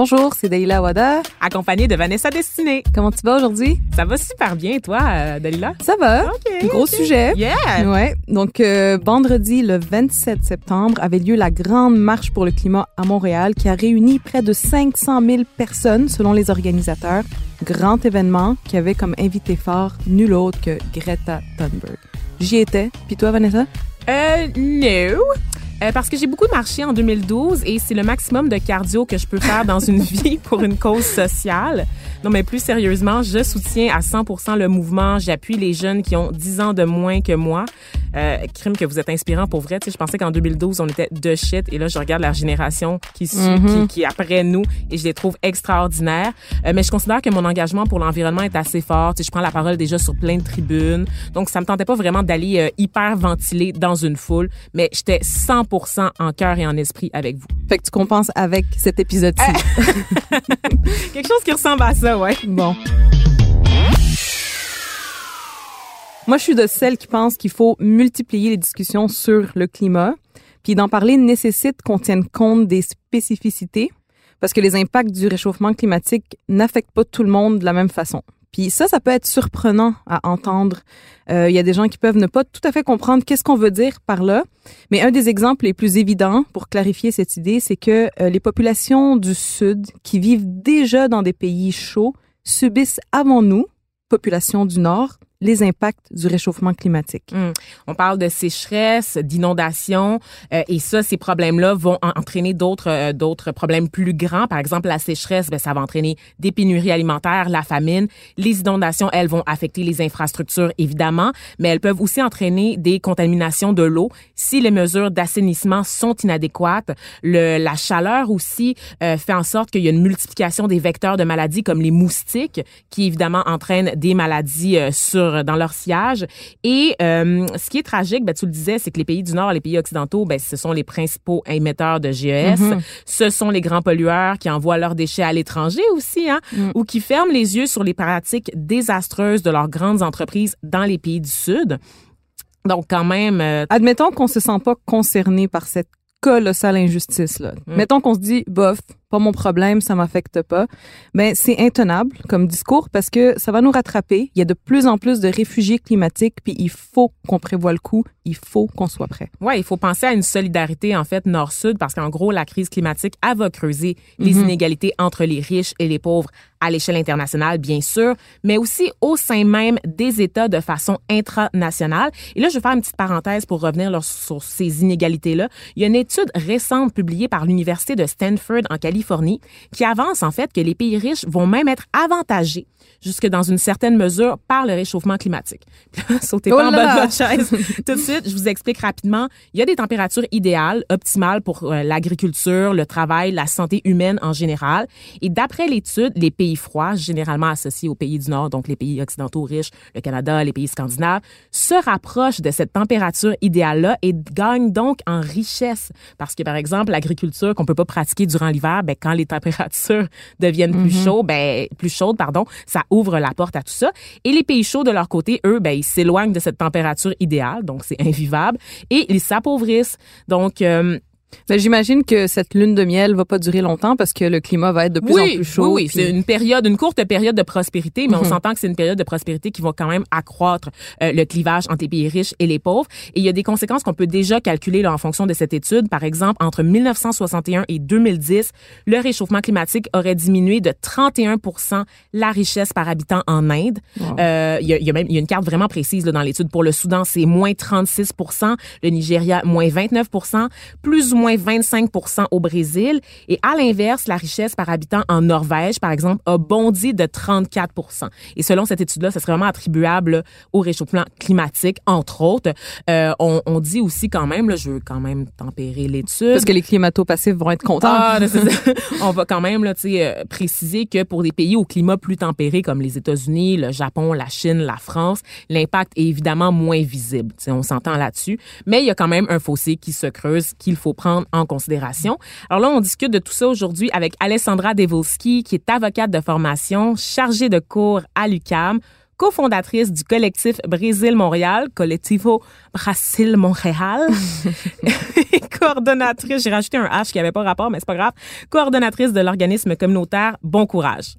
Bonjour, c'est Dalila Wada. Accompagnée de Vanessa Destinée. Comment tu vas aujourd'hui? Ça va super bien, toi, euh, Dalila? Ça va. OK. Gros sujet. Yeah! Ouais. Donc, euh, vendredi, le 27 septembre, avait lieu la grande marche pour le climat à Montréal qui a réuni près de 500 000 personnes selon les organisateurs. Grand événement qui avait comme invité phare nul autre que Greta Thunberg. J'y étais. Puis toi, Vanessa? Euh, no. Euh, parce que j'ai beaucoup marché en 2012 et c'est le maximum de cardio que je peux faire dans une vie pour une cause sociale. Non, mais plus sérieusement, je soutiens à 100% le mouvement. J'appuie les jeunes qui ont 10 ans de moins que moi. Euh, crime que vous êtes inspirant pour vrai. Tu sais, je pensais qu'en 2012, on était de shit et là, je regarde la génération qui suit, Mhm. qui, qui est après nous et je les trouve extraordinaires. Euh, mais je considère que mon engagement pour l'environnement est assez fort. Tu sais, je prends la parole déjà sur plein de tribunes. Donc, ça me tentait pas vraiment d'aller euh, hyper ventiler dans une foule, mais j'étais 100% en cœur et en esprit avec vous. Fait que tu compenses avec cet épisode-ci. Quelque chose qui ressemble à ça, ouais. Bon. Moi, je suis de celles qui pensent qu'il faut multiplier les discussions sur le climat, puis d'en parler nécessite qu'on tienne compte des spécificités, parce que les impacts du réchauffement climatique n'affectent pas tout le monde de la même façon. Puis ça, ça peut être surprenant à entendre. Euh, Il y a des gens qui peuvent ne pas tout à fait comprendre qu'est-ce qu'on veut dire par là. Mais un des exemples les plus évidents pour clarifier cette idée, c'est que euh, les populations du Sud qui vivent déjà dans des pays chauds subissent avant nous, populations du Nord, les impacts du réchauffement climatique. Hum. On parle de sécheresse, d'inondation, euh, et ça, ces problèmes-là vont en- entraîner d'autres euh, d'autres problèmes plus grands. Par exemple, la sécheresse, ben, ça va entraîner des pénuries alimentaires, la famine. Les inondations, elles vont affecter les infrastructures, évidemment, mais elles peuvent aussi entraîner des contaminations de l'eau si les mesures d'assainissement sont inadéquates. Le, la chaleur aussi euh, fait en sorte qu'il y a une multiplication des vecteurs de maladies comme les moustiques, qui évidemment entraînent des maladies euh, sur dans leur sillage. Et euh, ce qui est tragique, ben, tu le disais, c'est que les pays du Nord, les pays occidentaux, ben, ce sont les principaux émetteurs de GES. Mhm. Ce sont les grands pollueurs qui envoient leurs déchets à l'étranger aussi, hein, Mm. ou qui ferment les yeux sur les pratiques désastreuses de leurs grandes entreprises dans les pays du Sud. Donc, quand même, euh, Admettons qu'on se sent pas concerné par cette colossale injustice là. Mm. Mettons qu'on se dit bof, pas mon problème, ça m'affecte pas. Ben c'est intenable comme discours parce que ça va nous rattraper. Il y a de plus en plus de réfugiés climatiques puis il faut qu'on prévoie le coup, il faut qu'on soit prêt. Ouais, il faut penser à une solidarité en fait nord-sud parce qu'en gros la crise climatique elle va creuser les Mhm. inégalités entre les riches et les pauvres à l'échelle internationale bien sûr, mais aussi au sein même des États de façon intranationale. Et là je vais faire une petite parenthèse pour revenir là, sur ces inégalités là. Il y a une étude récente publiée par l'université de Stanford en Californie qui avance en fait que les pays riches vont même être avantagés jusque dans une certaine mesure par le réchauffement climatique. Sautez Oh pas en bas de votre chaise. Tout de suite, je vous explique rapidement. Il y a des températures idéales, optimales pour euh, l'agriculture, le travail, la santé humaine en général. Et d'après l'étude, les pays froids, généralement associés aux pays du Nord, donc les pays occidentaux riches, le Canada, les pays scandinaves, se rapprochent de cette température idéale-là et gagnent donc en richesse. Parce que, par exemple, l'agriculture qu'on peut pas pratiquer durant l'hiver, ben, quand les températures deviennent plus Mhm. chaudes, ben, plus chaudes, pardon, ça ouvre la porte à tout ça. Et les pays chauds, de leur côté, eux, ben, ils s'éloignent de cette température idéale, donc c'est invivable, et ils s'appauvrissent. Donc, euh, Ben, j'imagine que cette lune de miel va pas durer longtemps parce que le climat va être de plus oui, en plus chaud. Oui, oui, puis- c'est une période, une courte période de prospérité, mais on Mhm. s'entend que c'est une période de prospérité qui va quand même accroître euh, le clivage entre les pays riches et les pauvres. Et il y a des conséquences qu'on peut déjà calculer là, en fonction de cette étude. Par exemple, entre 1961 et 2010, le réchauffement climatique aurait diminué de 31 la richesse par habitant en Inde. Wow. Euh, Il y, a, y a même il y a une carte vraiment précise là, dans l'étude. Pour le Soudan, c'est moins 36% le Nigeria, moins 29 plus ou moins 25 au Brésil. Et à l'inverse, la richesse par habitant en Norvège, par exemple, a bondi de 34 Et selon cette étude-là, ce serait vraiment attribuable au réchauffement climatique, entre autres. Euh, on, on, dit aussi quand même, là, je veux quand même tempérer l'étude. Parce que les climato-passifs vont être contents. Ah, on va quand même là, euh, préciser que pour des pays au climat plus tempéré comme les États-Unis, le Japon, la Chine, la France, l'impact est évidemment moins visible. on s'entend là-dessus. Mais il y a quand même un fossé qui se creuse qu'il faut prendre en considération. Alors là, on discute de tout ça aujourd'hui avec Alessandra Devolski, qui est avocate de formation, chargée de cours à l'UCAM, cofondatrice du collectif Brésil-Montréal, Collectivo Brasil-Montréal, coordonnatrice, j'ai rajouté un H qui avait pas rapport, mais c'est pas grave, coordonnatrice de l'organisme communautaire Bon Courage.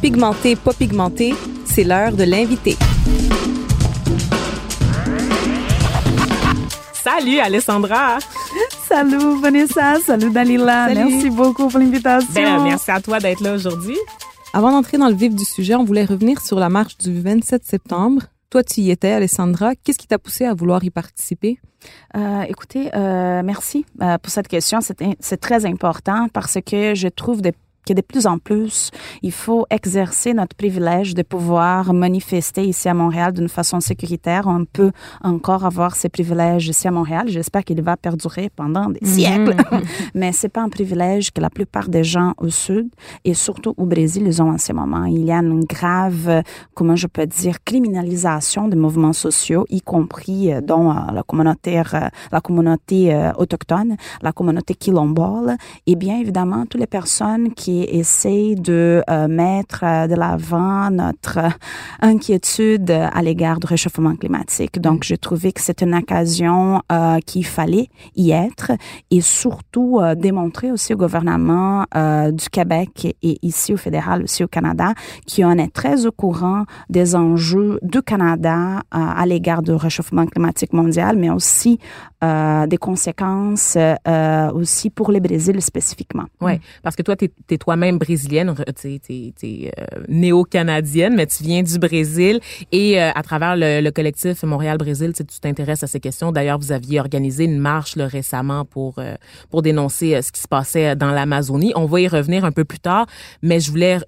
Pigmenté, pas pigmenté, c'est l'heure de l'inviter. Salut Alessandra. Salut Vanessa, salut Dalila. Merci beaucoup pour l'invitation. Ben, merci à toi d'être là aujourd'hui. Avant d'entrer dans le vif du sujet, on voulait revenir sur la marche du 27 septembre. Toi, tu y étais, Alessandra. Qu'est-ce qui t'a poussé à vouloir y participer? Euh, écoutez, euh, merci euh, pour cette question. C'est très important parce que je trouve de que de plus en plus, il faut exercer notre privilège de pouvoir manifester ici à Montréal d'une façon sécuritaire. On peut encore avoir ces privilèges ici à Montréal. J'espère qu'il va perdurer pendant des mhm. siècles. Mais c'est pas un privilège que la plupart des gens au sud et surtout au Brésil, ils ont en ce moment. Il y a une grave, comment je peux dire, criminalisation des mouvements sociaux, y compris euh, dans euh, la communauté, euh, la communauté autochtone, la communauté quilombole et bien évidemment toutes les personnes qui essaie de euh, mettre euh, de l'avant notre euh, inquiétude à l'égard du réchauffement climatique. Donc, mm. j'ai trouvé que c'est une occasion qu'il fallait y être et surtout démontrer aussi au gouvernement du Québec et ici au fédéral, aussi au Canada, qu'on est très au courant des enjeux du Canada à l'égard du réchauffement climatique mondial, mais aussi des conséquences aussi pour le Brésil spécifiquement. Oui, parce que toi, tu es, toi-même brésilienne, tu es, euh, néo-canadienne, mais tu viens du Brésil et euh, à travers le, collectif Montréal-Brésil, tu t'intéresses à ces questions. D'ailleurs, vous aviez organisé une marche récemment pour, euh, pour dénoncer ce qui se passait dans l'Amazonie. On va y revenir un peu plus tard, mais je voulais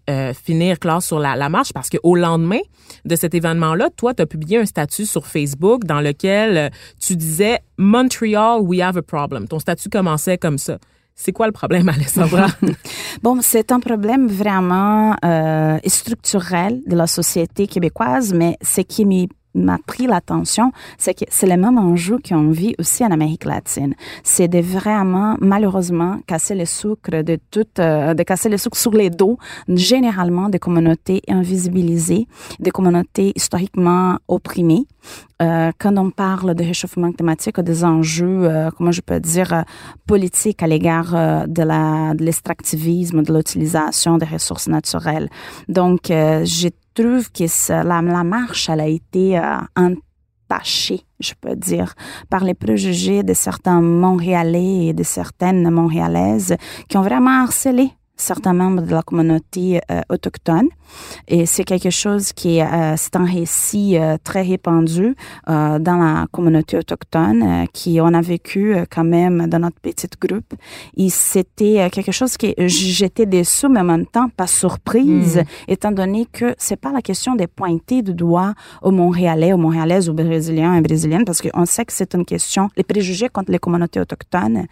finir, classe sur la, la marche parce qu'au lendemain de cet événement-là, toi, tu as publié un statut sur Facebook dans lequel tu disais Montreal, we have a problem. Ton statut commençait comme ça. C'est quoi le problème, Alessandra? bon, c'est un problème vraiment euh, structurel de la société québécoise, mais ce qui m'est m'a pris l'attention, c'est que c'est le même enjeu qu'on vit aussi en Amérique latine. C'est de vraiment, malheureusement, casser le sucre de toute, euh, de casser le sucre sur les dos, généralement des communautés invisibilisées, des communautés historiquement opprimées. Euh, quand on parle de réchauffement climatique, des enjeux, euh, comment je peux dire, euh, politiques à l'égard de l'extractivisme, de l'utilisation des ressources naturelles. Donc, j'ai trouve que la, marche, a été euh, entachée, je peux dire, par les préjugés de certains Montréalais et de certaines Montréalaises qui ont vraiment harcelé certains membres de la communauté euh, autochtone. Et c'est quelque chose qui est, euh, c'est un récit euh, très répandu dans la communauté autochtone qui on a vécu quand même dans notre petite groupe. Et c'était quelque chose qui j'étais déçue, mais en même temps pas surprise, mm. étant donné que c'est pas la question de pointer du doigt aux Montréalais, aux Montréalaises, aux Brésiliens et Brésiliennes, parce qu'on sait que c'est une question, les préjugés contre les communautés autochtones,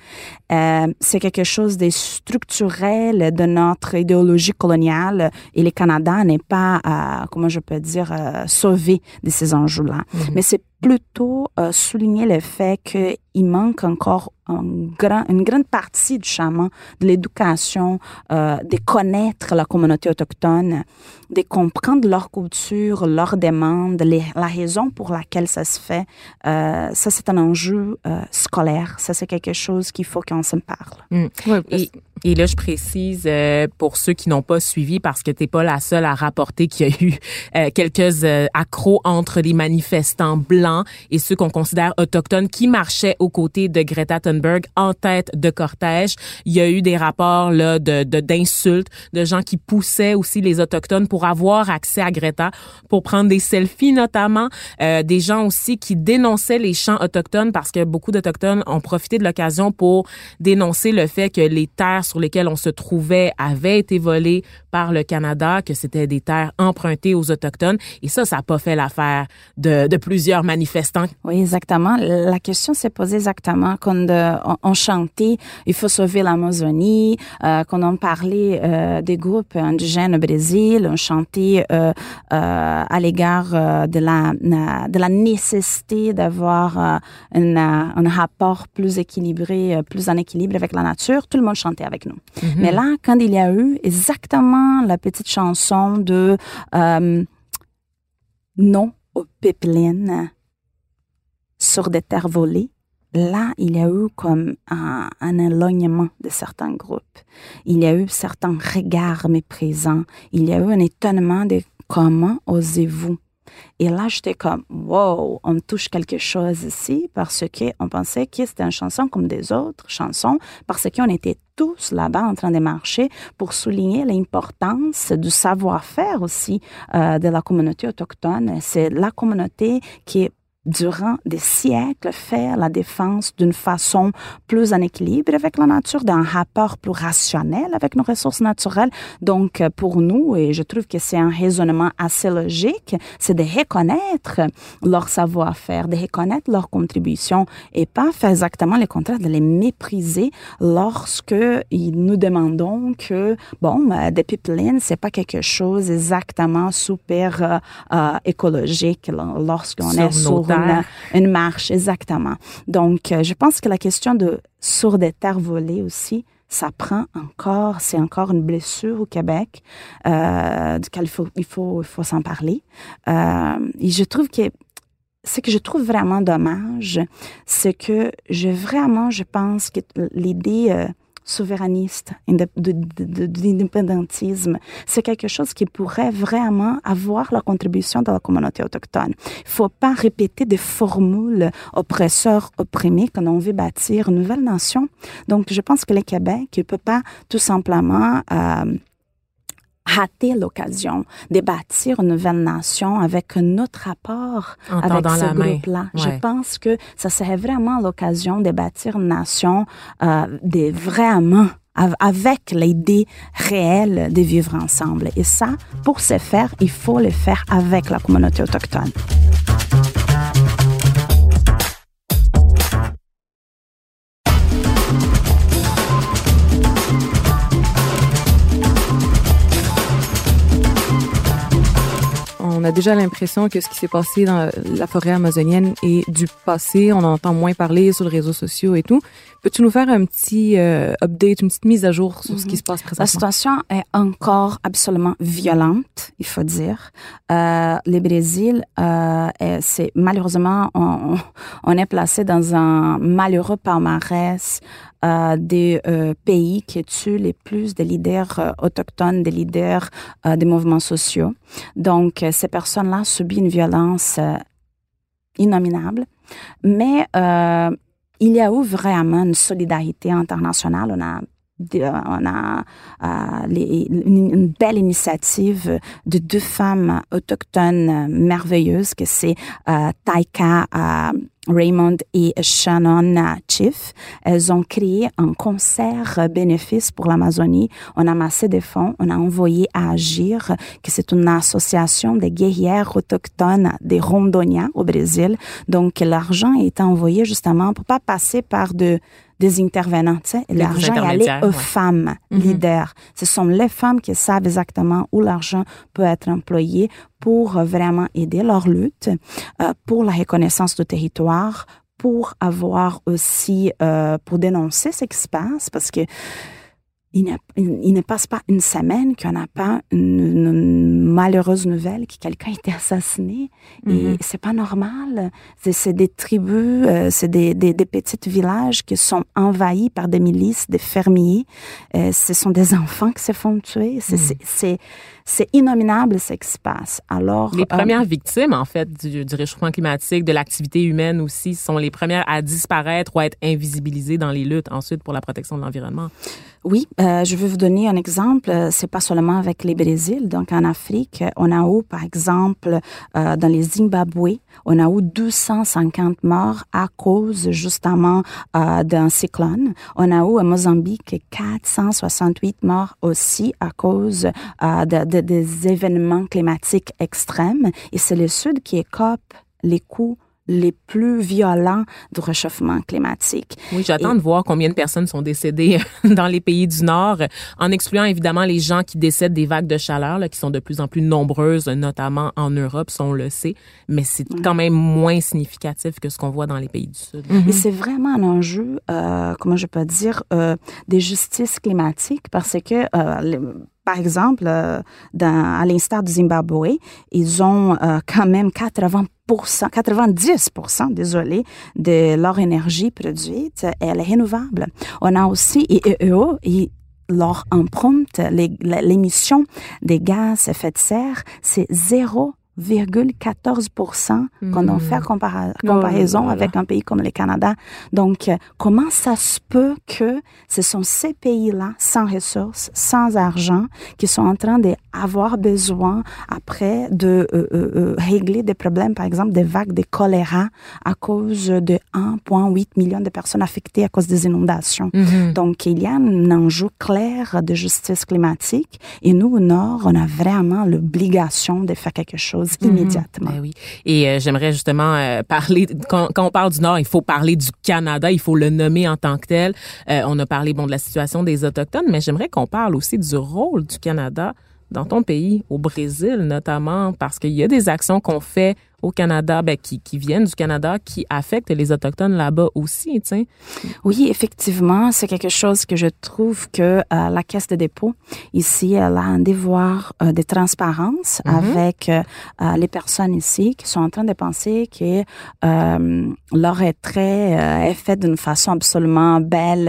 c'est quelque chose de structurel de notre idéologie coloniale et le Canada n'est pas, euh, comment je peux dire, euh, sauvé de ces enjeux-là. Mm-hmm. Mais c'est plutôt euh, souligner le fait qu'il manque encore un grand, une grande partie du chemin de l'éducation, euh, de connaître la communauté autochtone, de comprendre leur culture, leurs demandes, la raison pour laquelle ça se fait. Euh, ça, c'est un enjeu euh, scolaire. Ça, c'est quelque chose qu'il faut qu'on s'en parle. Mm. et, et, là, je précise euh, pour ceux qui n'ont pas suivi, parce que t'es pas la seule à rapporter qu'il y a eu quelques accros entre les manifestants blancs blancs et ceux qu'on considère autochtones qui marchaient aux côtés de Greta Thunberg en tête de cortège. Il y a eu des rapports là de d'insultes, de, gens qui poussaient aussi les autochtones pour avoir accès à Greta, pour prendre des selfies notamment, euh, des gens aussi qui dénonçaient les champs autochtones parce que beaucoup d'autochtones ont profité de l'occasion pour dénoncer le fait que les terres sur lesquelles on se trouvait avaient été volées par le Canada, que c'était des terres empruntées aux autochtones et ça ça n'a pas fait l'affaire de, de plusieurs manifestants. Oui, exactement. La question s'est posée exactement quand on, chantait il faut sauver l'Amazonie, euh, quand on parlait euh, des groupes indigènes au Brésil, on chantait euh, euh, à l'égard de la de la nécessité d'avoir un rapport plus équilibré, plus en équilibre avec la nature. Tout le monde chantait avec nous. Mm-hmm. Mais là, quand il y a eu exactement la petite chanson de non aux pipelines sur des terres volées, là, il y a eu comme un, un, éloignement de certains groupes. Il y a eu certains regards méprisants. Il y a eu un étonnement de comment osez-vous? Et là, j'étais comme, wow, on touche quelque chose ici parce qu'on pensait que c'était une chanson comme des autres chansons, parce qu'on était tous là-bas en train de marcher pour souligner l'importance du savoir-faire aussi euh, de la communauté autochtone. C'est la communauté qui est durant des siècles, faire la défense d'une façon plus en équilibre avec la nature, d'un rapport plus rationnel avec nos ressources naturelles. Donc, pour nous, et je trouve que c'est un raisonnement assez logique, c'est de reconnaître leur savoir-faire, de reconnaître leur contribution et pas faire exactement le contraire, de les mépriser lorsque nous demandons que, bon, euh, des pipelines, c'est pas quelque chose exactement super euh, euh, écologique lorsqu'on est sur une, marche, exactement. Donc, euh, je pense que la question de sur des terres volées aussi, ça prend encore, c'est encore une blessure au Québec, euh, duquel il faut, il faut, il faut s'en parler. Euh, et je trouve que ce que je trouve vraiment dommage, c'est que je vraiment, je pense que l'idée euh, souverainiste, d'indépendantisme. C'est quelque chose qui pourrait vraiment avoir la contribution de la communauté autochtone. Il faut pas répéter des formules oppresseurs, opprimés quand on veut bâtir une nouvelle nation. Donc, je pense que le Québec ne peut pas tout simplement euh, rater l'occasion de bâtir une nouvelle nation avec un autre rapport avec ce groupe-là. Je pense que ça serait vraiment l'occasion de bâtir une nation euh, de vraiment avec l'idée réelle de vivre ensemble. Et ça, pour ce faire, il faut le faire avec la communauté autochtone. On a déjà l'impression que ce qui s'est passé dans la forêt amazonienne est du passé. On entend moins parler sur les réseaux sociaux et tout. Peux-tu nous faire un petit euh, update, une petite mise à jour sur ce qui mhm. se passe présentement? La situation est encore absolument violente, il faut dire. Euh, le Brésil, euh, c'est malheureusement, on, on, est placé dans un malheureux palmarès des euh, pays qui tuent les plus de leaders euh, autochtones, des leaders des mouvements sociaux. Donc, ces personnes-là subissent une violence innominable. Mais il y a eu vraiment une solidarité internationale. On a on a une, belle initiative de deux femmes autochtones merveilleuses que c'est Taika Raymond et Shannon Chief. Elles ont créé un concert bénéfice pour l'Amazonie. On a amassé des fonds, on a envoyé à Agir, que c'est une association des guerrières autochtones des Rondôniens au Brésil. Donc, l'argent est envoyé justement pour pas passer par de des intervenants. L'argent est allé aux femmes mm-hmm. leaders. Ce sont les femmes qui savent exactement où l'argent peut être employé pour vraiment aider leur lutte, euh, pour la reconnaissance du territoire, pour avoir aussi, euh, pour dénoncer ce qui se passe, parce que il, il, ne passe pas une semaine qu'on n'a pas une, une, malheureuse nouvelle que quelqu'un a été assassiné. Et Mm-hmm. c'est pas normal. C'est des tribus, euh, c'est des, des, des, petits villages qui sont envahis par des milices, des fermiers. Euh, ce sont des enfants qui se font tuer. C'est Mm. innominable ce qui se passe. Alors, les euh, premières victimes, en fait, du, du réchauffement climatique, de l'activité humaine aussi, sont les premières à disparaître ou à être invisibilisées dans les luttes ensuite pour la protection de l'environnement. Oui, euh, je vais vous donner un exemple. C'est pas seulement avec les Brésil. Donc, en Afrique, on a eu, par exemple, euh, dans les Zimbabwe, on a eu 250 morts à cause justement euh, d'un cyclone. On a eu à Mozambique 468 morts aussi à cause euh, de, de, des événements climatiques extrêmes. Et c'est le Sud qui écope les coups les plus violents du réchauffement climatique. Oui, j'attends Et... de voir combien de personnes sont décédées dans les pays du Nord, en excluant évidemment les gens qui décèdent des vagues de chaleur, là, qui sont de plus en plus nombreuses, notamment en Europe, ça on le sait, mais c'est mmh. quand même moins significatif que ce qu'on voit dans les pays du Sud. Mmh. Et c'est vraiment un enjeu, euh, comment je peux dire, euh, des justices climatiques, parce que euh, les, par exemple, euh, dans, à l'instar du Zimbabwe, ils ont euh, quand même 80 90% désolé, de leur énergie produite, elle est renouvelable. On a aussi IEO, et leur empreinte, l'émission des gaz à effet de serre, c'est 0 0,14 quand on fait compara comparaison oh avec un pays comme le Canada. Donc, euh, comment ça se peut que ce sont ces pays-là, sans ressources, sans argent, qui sont en train d'avoir besoin après de euh, euh, régler des problèmes, par exemple des vagues de choléra à cause de 1,8 million de personnes affectées à cause des inondations? Mm -hmm. Donc, il y a un enjeu clair de justice climatique et nous, au Nord, on a vraiment l'obligation de faire quelque chose immédiatement. Ben oui. Et euh, j'aimerais justement euh, parler, quand, quand, on parle du Nord, il faut parler du Canada, il faut le nommer en tant que tel. Euh, on a parlé bon de la situation des Autochtones, mais j'aimerais qu'on parle aussi du rôle du Canada dans ton pays, au Brésil notamment, parce qu'il y a des actions qu'on fait au Canada, ben, qui, qui viennent du Canada, qui affectent les Autochtones là-bas aussi, tu sais. Oui, effectivement, c'est quelque chose que je trouve que euh, la Caisse de dépôt, ici, elle a un devoir euh, de transparence mm -hmm. avec euh, les personnes ici qui sont en train de penser que leur retrait est fait d'une façon absolument belle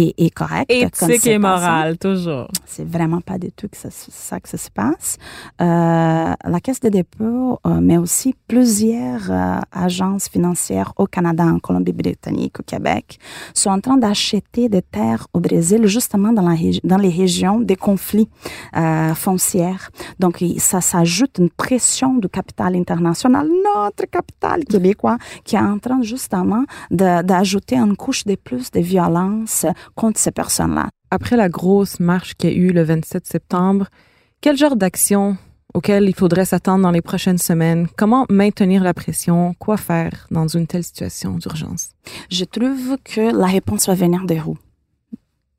et, et, correcte. Éthique et morale, toujours. C'est vraiment pas du tout que ça, ça que ça se passe. la Caisse de dépôt, mais aussi plusieurs euh, agences financières au Canada, en Colombie-Britannique, au Québec, sont en train d'acheter des terres au Brésil, justement dans, les régions des conflits euh, fonciers. Donc, ça s'ajoute une pression du capital international, notre capital québécois, qui est en train justement d'ajouter une couche de plus de violence contre ces personnes-là. Après la grosse marche qu'il y a eu le 27 septembre, quel genre d'action auquel il faudrait s'attendre dans les prochaines semaines? Comment maintenir la pression? Quoi faire dans une telle situation d'urgence? Je trouve que la réponse va venir des roues,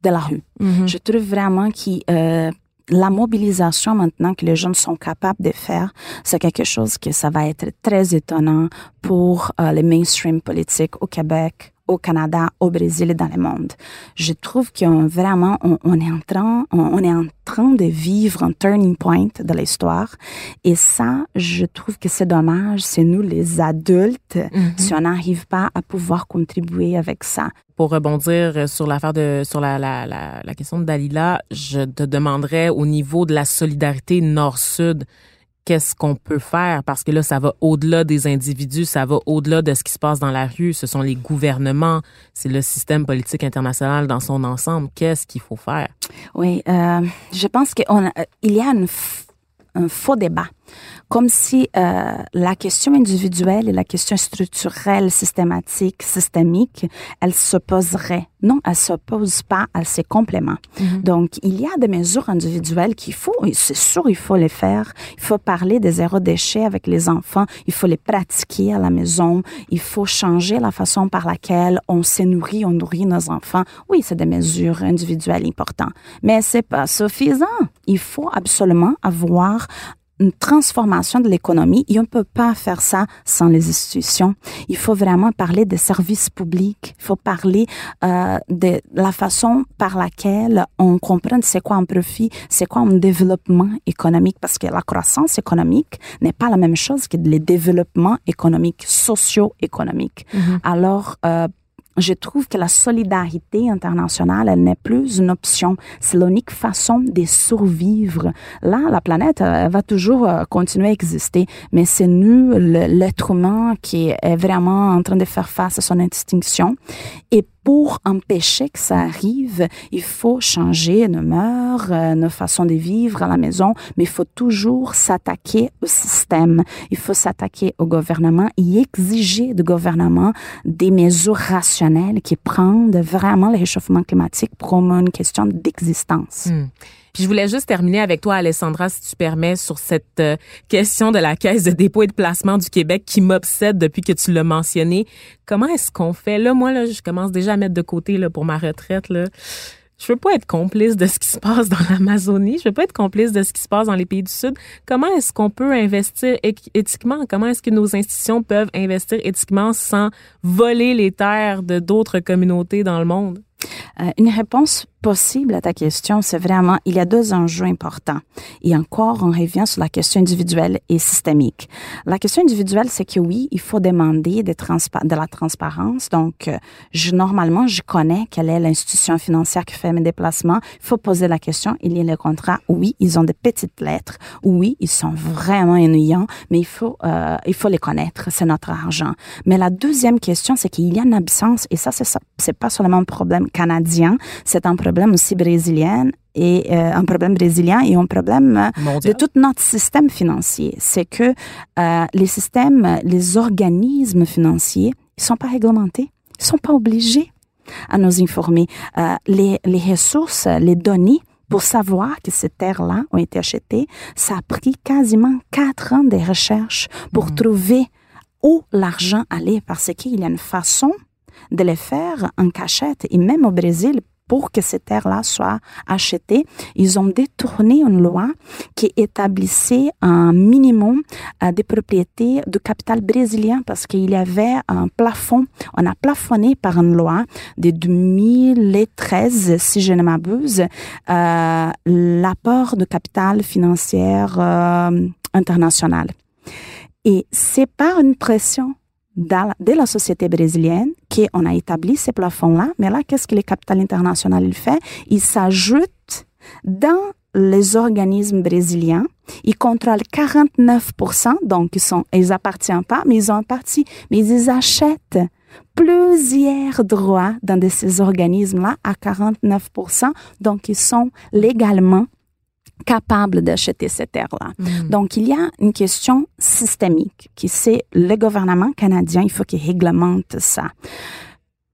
de la rue. Mm -hmm. Je trouve vraiment que euh, la mobilisation maintenant que les jeunes sont capables de faire, c'est quelque chose que ça va être très étonnant pour euh, les mainstream politiques au Québec, au Canada, au Brésil et dans le monde. Je trouve qu'on vraiment, on, on, est en train, on, on, est en train de vivre un turning point de l'histoire. Et ça, je trouve que c'est dommage. C'est nous, les adultes, mm -hmm. si on n'arrive pas à pouvoir contribuer avec ça. Pour rebondir sur l'affaire de, sur la, la, la, la question de Dalila, je te demanderais au niveau de la solidarité nord-sud, qu'est-ce qu'on peut faire? Parce que là ça va au-delà des individus, ça va au-delà de ce qui se passe dans la rue, ce sont les gouvernements, c'est le système politique international dans son ensemble, qu'est-ce qu'il faut faire? Oui, euh, je pense qu'il y a un faux débat, comme si euh, la question individuelle et la question structurelle, systématique, systémique, elles s'opposeraient. Non, elles ne s'opposent pas, elles se complémentent. Mm -hmm. Donc, il y a des mesures individuelles qu'il faut, c'est sûr, il faut les faire. Il faut parler des zéro déchets avec les enfants, il faut les pratiquer à la maison, il faut changer la façon par laquelle on se nourrit, on nourrit nos enfants. Oui, c'est des mesures individuelles importantes, mais c'est pas suffisant. Il faut absolument avoir une transformation de l'économie et on ne peut pas faire ça sans les institutions. Il faut vraiment parler des services publics. Il faut parler euh, de la façon par laquelle on comprend c'est quoi un profit, c'est quoi un développement économique, parce que la croissance économique n'est pas la même chose que les développements économiques, socio-économiques. Mm-hmm. Alors, euh, je trouve que la solidarité internationale, elle n'est plus une option. C'est l'unique façon de survivre. Là, la planète elle va toujours euh, continuer à exister, mais c'est nous, l'être humain, qui est vraiment en train de faire face à son extinction. Pour empêcher que ça arrive, il faut changer nos mœurs, nos façons de vivre à la maison, mais il faut toujours s'attaquer au système. Il faut s'attaquer au gouvernement et exiger du gouvernement des mesures rationnelles qui prennent vraiment le réchauffement climatique comme une question d'existence. Hmm. Puis je voulais juste terminer avec toi, Alessandra, si tu permets, sur cette euh, question de la Caisse de dépôt et de placement du Québec qui m'obsède depuis que tu l'as mentionné. Comment est-ce qu'on fait? Là, moi, là, je commence déjà à mettre de côté là, pour ma retraite. Là. Je veux pas être complice de ce qui se passe dans l'Amazonie. Je veux pas être complice de ce qui se passe dans les pays du Sud. Comment est-ce qu'on peut investir éthiquement? Comment est-ce que nos institutions peuvent investir éthiquement sans voler les terres de d'autres communautés dans le monde? Euh, une réponse possible à ta question, c'est vraiment, il y a deux enjeux importants. Et encore, on revient sur la question individuelle et systémique. La question individuelle, c'est que oui, il faut demander de, la transparence. Donc, euh, je, normalement, je connais quelle est l'institution financière qui fait mes déplacements. Il faut poser la question. Il y a les contrats. Oui, ils ont des petites lettres. Oui, ils sont vraiment ennuyants, mais il faut, euh, il faut les connaître. C'est notre argent. Mais la deuxième question, c'est qu'il y a une absence, et ça, c'est, pas seulement un problème canadien, c'est un aussi brésilien et euh, un problème brésilien et un problème euh, de tout notre système financier. C'est que euh, les systèmes, les organismes financiers, ils sont pas réglementés, ils sont pas obligés à nous informer. les, les ressources, les données pour savoir que ces terres-là ont été achetées, ça a pris quasiment quatre ans de recherche pour mhm. trouver où l'argent allait parce qu'il y a une façon de les faire en cachette. Et même au Brésil, pour que ces terres-là soient achetées, ils ont détourné une loi qui établissait un minimum euh, des propriétés de capital brésilien parce qu'il y avait un plafond. On a plafonné par une loi de 2013, si je ne m'abuse, euh, l'apport de capital financier euh, international. Et c'est pas une pression de la société brésilienne qu'on a établi ces plafonds-là. Mais là, qu'est-ce que le capital international il fait? Il s'ajoute dans les organismes brésiliens. Ils contrôlent 49%, donc ils sont, ils appartiennent pas, mais ils ont partie, mais ils achètent plusieurs droits dans de ces organismes-là à 49%, donc ils sont légalement capable d'acheter ces terres-là. Mm. Donc, il y a une question systémique qui c'est le gouvernement canadien, il faut qu'il réglemente ça.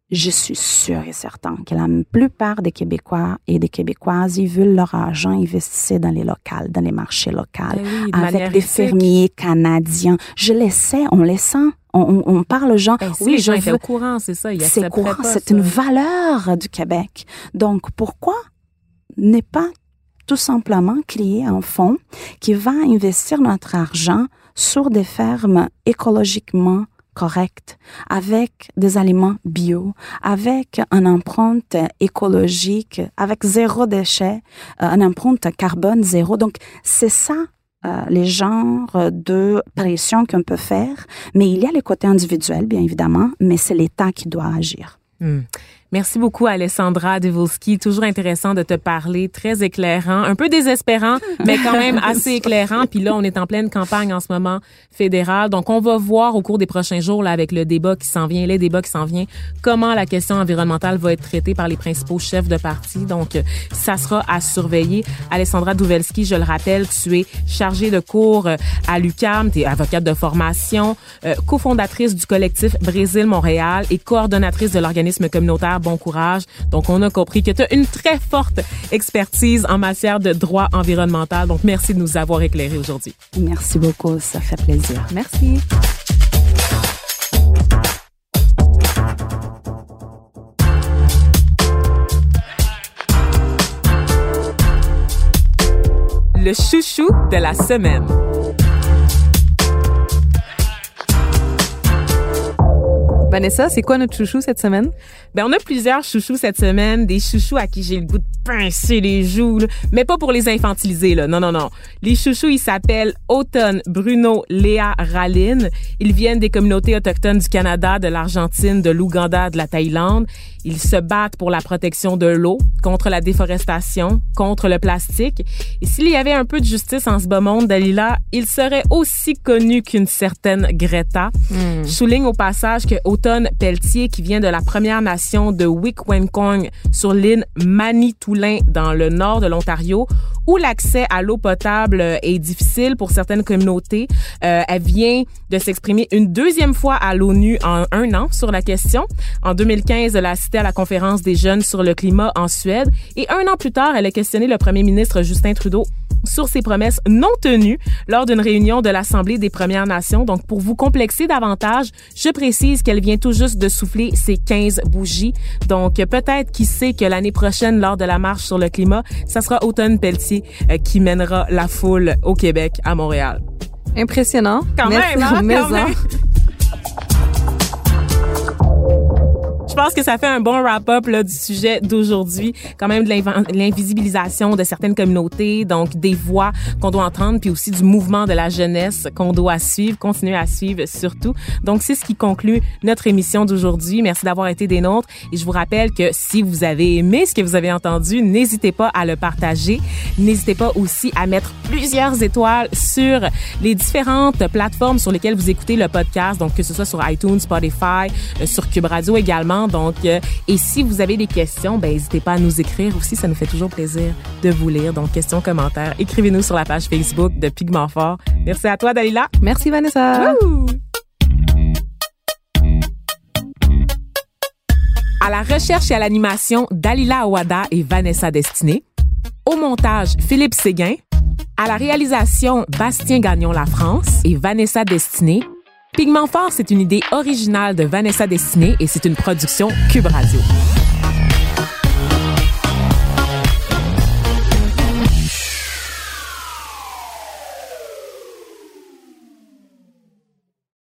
Je suis sûre et certain que la plupart des Québécois et des Québécoises, ils veulent leur argent investir dans les locales, dans les marchés locaux, ben avec des fermiers canadiens. Je le sais, on les sent. On, parle aux gens. Ben, oui, je veux. au courant, c'est ça. C'est courant, c'est une valeur du Québec. Donc, pourquoi n'est pas tout simplement créer un fonds qui va investir notre argent sur des fermes écologiquement correctes, avec des aliments bio, avec une empreinte écologique, avec zéro déchet, euh, une empreinte carbone zéro. Donc, c'est ça euh, les genres de pression qu'on peut faire, mais il y a les côtés individuels, bien évidemment, mais c'est l'État qui doit agir. Hmm. Merci beaucoup, Alessandra Devolski. Toujours intéressant de te parler, très éclairant, un peu désespérant, mais quand même assez éclairant. Puis là, on est en pleine campagne en ce moment fédérale. Donc, on va voir au cours des prochains jours, là, avec le débat qui s'en vient, les débats qui s'en viennent, comment la question environnementale va être traitée par les principaux chefs de parti. Donc, ça sera à surveiller. Alessandra Duvelski, je le rappelle, tu es chargée de cours euh, à l'UCAM, tu es avocate de formation, euh, cofondatrice du collectif Brésil-Montréal et coordonnatrice de l'organisme communautaire bon courage. Donc, on a compris que tu as une très forte expertise en matière de droit environnemental. Donc, merci de nous avoir éclairés aujourd'hui. Merci beaucoup. Ça fait plaisir. Merci. le chouchou de la semaine. Vanessa, c'est quoi notre chouchou cette semaine? Ben, on a plusieurs chouchous cette semaine, des chouchous à qui j'ai le goût de pincer les joues, mais pas pour les infantiliser, là. Non, non, non. Les chouchous, ils s'appellent Automne, Bruno, Léa, Raline. Ils viennent des communautés autochtones du Canada, de l'Argentine, de l'Ouganda, de la Thaïlande. Ils se battent pour la protection de l'eau, contre la déforestation, contre le plastique. Et s'il y avait un peu de justice en ce beau monde, Dalila, il serait aussi connu qu'une certaine Greta. Hmm. Je souligne au passage que Automne Pelletier, qui vient de la Première Nation de Wik-Wenkong sur l'île Manitoulin dans le nord de l'Ontario, où l'accès à l'eau potable est difficile pour certaines communautés. Euh, elle vient de s'exprimer une deuxième fois à l'ONU en un an sur la question. En 2015, elle a assisté à la conférence des jeunes sur le climat en Suède et un an plus tard, elle a questionné le premier ministre Justin Trudeau sur ses promesses non tenues lors d'une réunion de l'Assemblée des Premières Nations. Donc, pour vous complexer davantage, je précise qu'elle vient tout juste de souffler ses 15 bougies. Donc, peut-être qui sait que l'année prochaine, lors de la marche sur le climat, ça sera Automne Pelletier euh, qui mènera la foule au Québec, à Montréal. Impressionnant. Quand même, hein? Quand même. Je pense que ça fait un bon wrap-up du sujet d'aujourd'hui. Quand même de l'invisibilisation de certaines communautés, donc des voix qu'on doit entendre, puis aussi du mouvement de la jeunesse qu'on doit suivre, continuer à suivre surtout. Donc c'est ce qui conclut notre émission d'aujourd'hui. Merci d'avoir été des nôtres. Et je vous rappelle que si vous avez aimé ce que vous avez entendu, n'hésitez pas à le partager. N'hésitez pas aussi à mettre plusieurs étoiles sur les différentes plateformes sur lesquelles vous écoutez le podcast, donc que ce soit sur iTunes, Spotify, euh, sur Cube Radio également. Donc, euh, et si vous avez des questions, ben n'hésitez pas à nous écrire aussi. Ça nous fait toujours plaisir de vous lire. Donc, questions, commentaires, écrivez-nous sur la page Facebook de Pigment Fort. Merci à toi, Dalila. Merci, Vanessa. À la recherche et à l'animation, Dalila Awada et Vanessa Destiné. Au montage, Philippe Séguin. À la réalisation, Bastien Gagnon La France et Vanessa Destiné. Pigment Fort, c'est une idée originale de Vanessa Destiné et c'est une production Cube Radio.